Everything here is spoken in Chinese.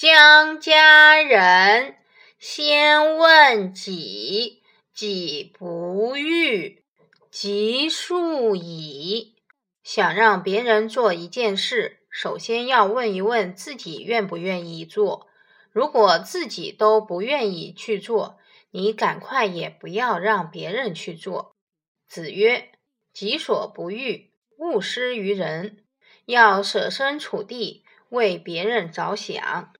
将家人，先问己，己不欲，即恕矣。想让别人做一件事，首先要问一问自己愿不愿意做。如果自己都不愿意去做，你赶快也不要让别人去做。子曰：“己所不欲，勿施于人。”要设身处地为别人着想。